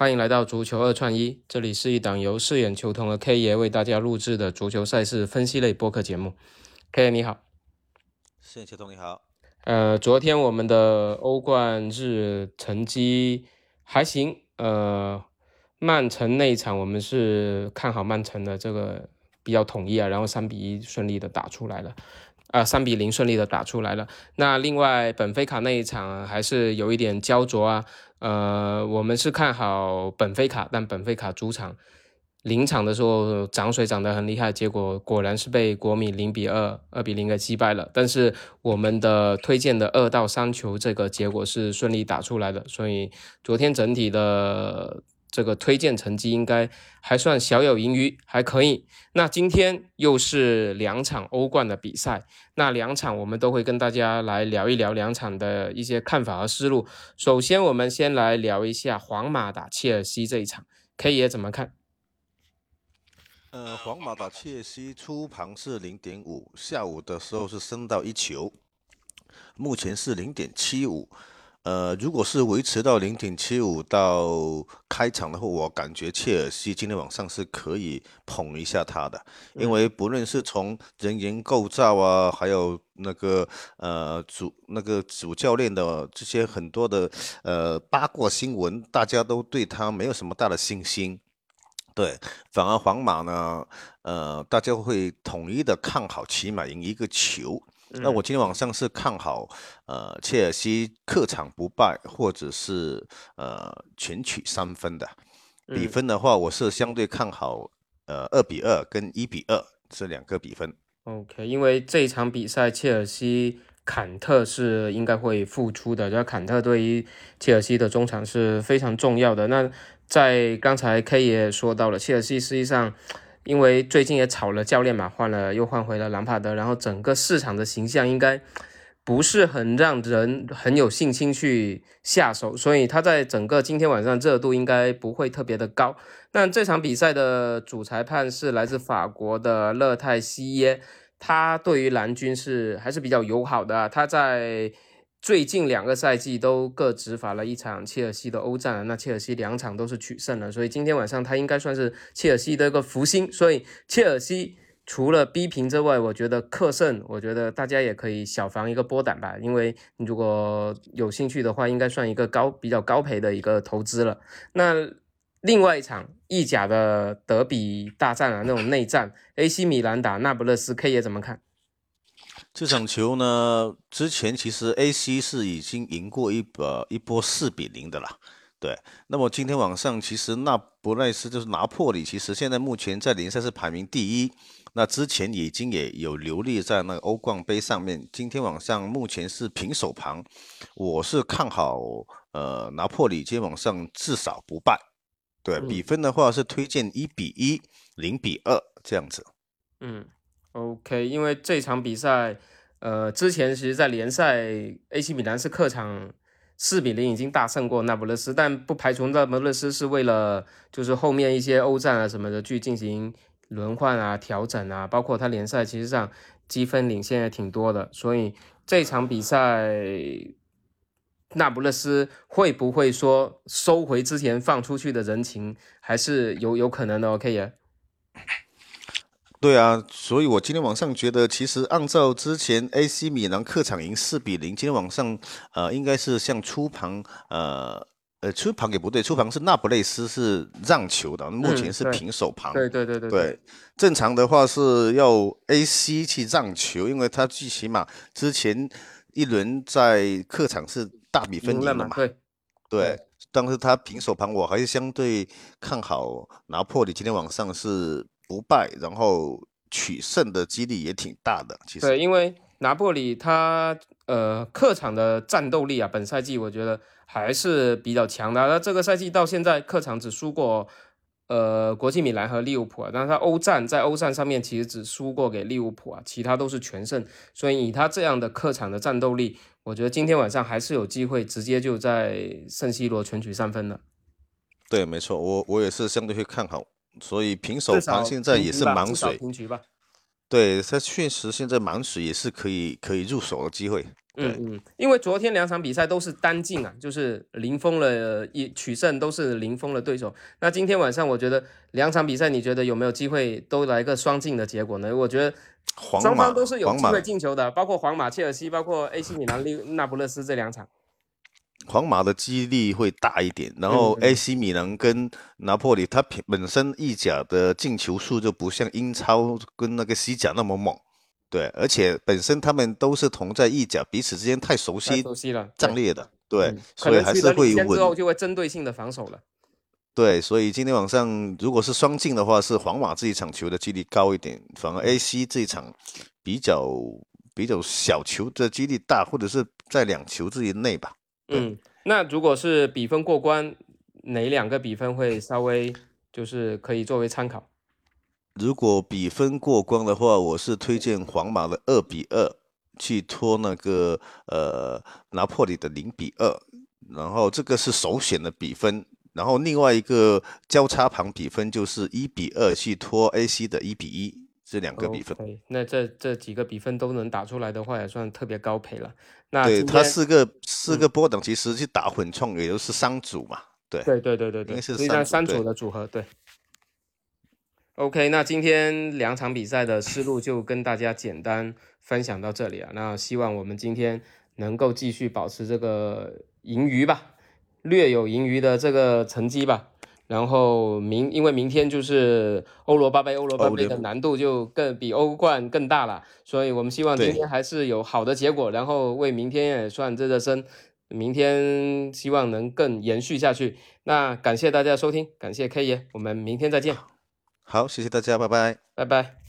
欢迎来到足球二串一，这里是一档由饰演球童的 K 爷为大家录制的足球赛事分析类播客节目。K 爷你好，饰演球童你好。呃，昨天我们的欧冠日成绩还行，呃，曼城那一场我们是看好曼城的，这个比较统一啊，然后三比一顺利的打出来了。啊，三比零顺利的打出来了。那另外本菲卡那一场还是有一点焦灼啊。呃，我们是看好本菲卡，但本菲卡主场临场的时候涨水涨得很厉害，结果果然是被国米零比二、二比零给击败了。但是我们的推荐的二到三球这个结果是顺利打出来的，所以昨天整体的。这个推荐成绩应该还算小有盈余，还可以。那今天又是两场欧冠的比赛，那两场我们都会跟大家来聊一聊两场的一些看法和思路。首先，我们先来聊一下皇马打切尔西这一场，K 爷怎么看？呃，皇马打切尔西初盘是零点五，下午的时候是升到一球，目前是零点七五。呃，如果是维持到零点七五到开场的话，我感觉切尔西今天晚上是可以捧一下他的，因为不论是从人员构造啊，还有那个呃主那个主教练的这些很多的呃八卦新闻，大家都对他没有什么大的信心。对，反而皇马呢，呃，大家会统一的看好，起码赢一个球。那我今天晚上是看好，呃，切尔西客场不败，或者是呃全取三分的比分的话，我是相对看好，呃，二比二跟一比二这两个比分。OK，因为这一场比赛，切尔西坎特是应该会复出的，就坎特对于切尔西的中场是非常重要的。那在刚才 K 也说到了，切尔西实际上。因为最近也炒了教练嘛，换了又换回了兰帕德，然后整个市场的形象应该不是很让人很有信心去下手，所以他在整个今天晚上热度应该不会特别的高。那这场比赛的主裁判是来自法国的勒泰西耶，他对于蓝军是还是比较友好的，他在。最近两个赛季都各执法了一场切尔西的欧战，那切尔西两场都是取胜了，所以今天晚上他应该算是切尔西的一个福星。所以切尔西除了逼平之外，我觉得克胜，我觉得大家也可以小防一个波胆吧，因为如果有兴趣的话，应该算一个高比较高赔的一个投资了。那另外一场意甲的德比大战啊，那种内战，AC 米兰打那不勒斯，K 也怎么看？这场球呢，之前其实 AC 是已经赢过一呃一波四比零的啦。对，那么今天晚上其实那不勒斯就是拿破里，其实现在目前在联赛是排名第一。那之前已经也有流利在那个欧冠杯上面。今天晚上目前是平手盘，我是看好呃拿破里今天晚上至少不败。对，比分的话是推荐一比一、零比二这样子。嗯。OK，因为这场比赛，呃，之前其实，在联赛，AC 米兰是客场四比零已经大胜过那不勒斯，但不排除那不勒斯是为了就是后面一些欧战啊什么的去进行轮换啊、调整啊，包括他联赛其实上积分领先也挺多的，所以这场比赛，那不勒斯会不会说收回之前放出去的人情，还是有有可能的？OK 呀。对啊，所以我今天晚上觉得，其实按照之前 AC 米兰客场赢四比零，今天晚上呃应该是像出盘呃呃初盘也不对，出盘是那不勒斯是让球的，目前是平手盘。对对对对对，正常的话是要 AC 去让球，因为他最起码之前一轮在客场是大比分赢了嘛。对对，但是他平手盘，我还是相对看好拿破里今天晚上是。不败，然后取胜的几率也挺大的。其实对，因为拿破里他呃客场的战斗力啊，本赛季我觉得还是比较强的。那这个赛季到现在客场只输过呃国际米兰和利物浦啊，但是他欧战在欧战上面其实只输过给利物浦啊，其他都是全胜。所以以他这样的客场的战斗力，我觉得今天晚上还是有机会直接就在圣西罗全取三分的。对，没错，我我也是相对会看好。所以平手盘现在也是满水，平局吧。对，它确实现在满水也是可以可以入手的机会。嗯嗯，因为昨天两场比赛都是单进啊，就是零封了一取胜，都是零封了对手。那今天晚上我觉得两场比赛，你觉得有没有机会都来个双进的结果呢？我觉得双方都是有机会进球的，包括皇马、切尔西，包括 AC 米兰、利那不勒斯这两场。皇马的几率会大一点，然后 AC 米兰跟拿破里，它本身意甲的进球数就不像英超跟那个西甲那么猛。对，而且本身他们都是同在意甲，彼此之间太熟悉，熟悉了，战略的，对，所以还是会稳。之后就会针对性的防守了。对，所以今天晚上如果是双进的话，是皇马这一场球的几率高一点，反而 AC 这一场比较比较小球的几率大，或者是在两球之内吧。嗯，那如果是比分过关，哪两个比分会稍微就是可以作为参考？如果比分过关的话，我是推荐皇马的二比二去拖那个呃拿破里的零比二，然后这个是首选的比分。然后另外一个交叉盘比分就是一比二去拖 AC 的一比一，这两个比分。那这这几个比分都能打出来的话，也算特别高配了。那对它四个四个波等，其实去打混创也就是三组嘛。对对对对对对，是三组的组合对。OK，那今天两场比赛的思路就跟大家简单分享到这里啊。那希望我们今天能够继续保持这个盈余吧，略有盈余的这个成绩吧。然后明，因为明天就是欧罗巴杯，欧罗巴杯的难度就更比欧冠更大了，所以我们希望今天还是有好的结果，然后为明天也算热热身。明天希望能更延续下去。那感谢大家收听，感谢 K 爷，我们明天再见。好，谢谢大家，拜拜，拜拜。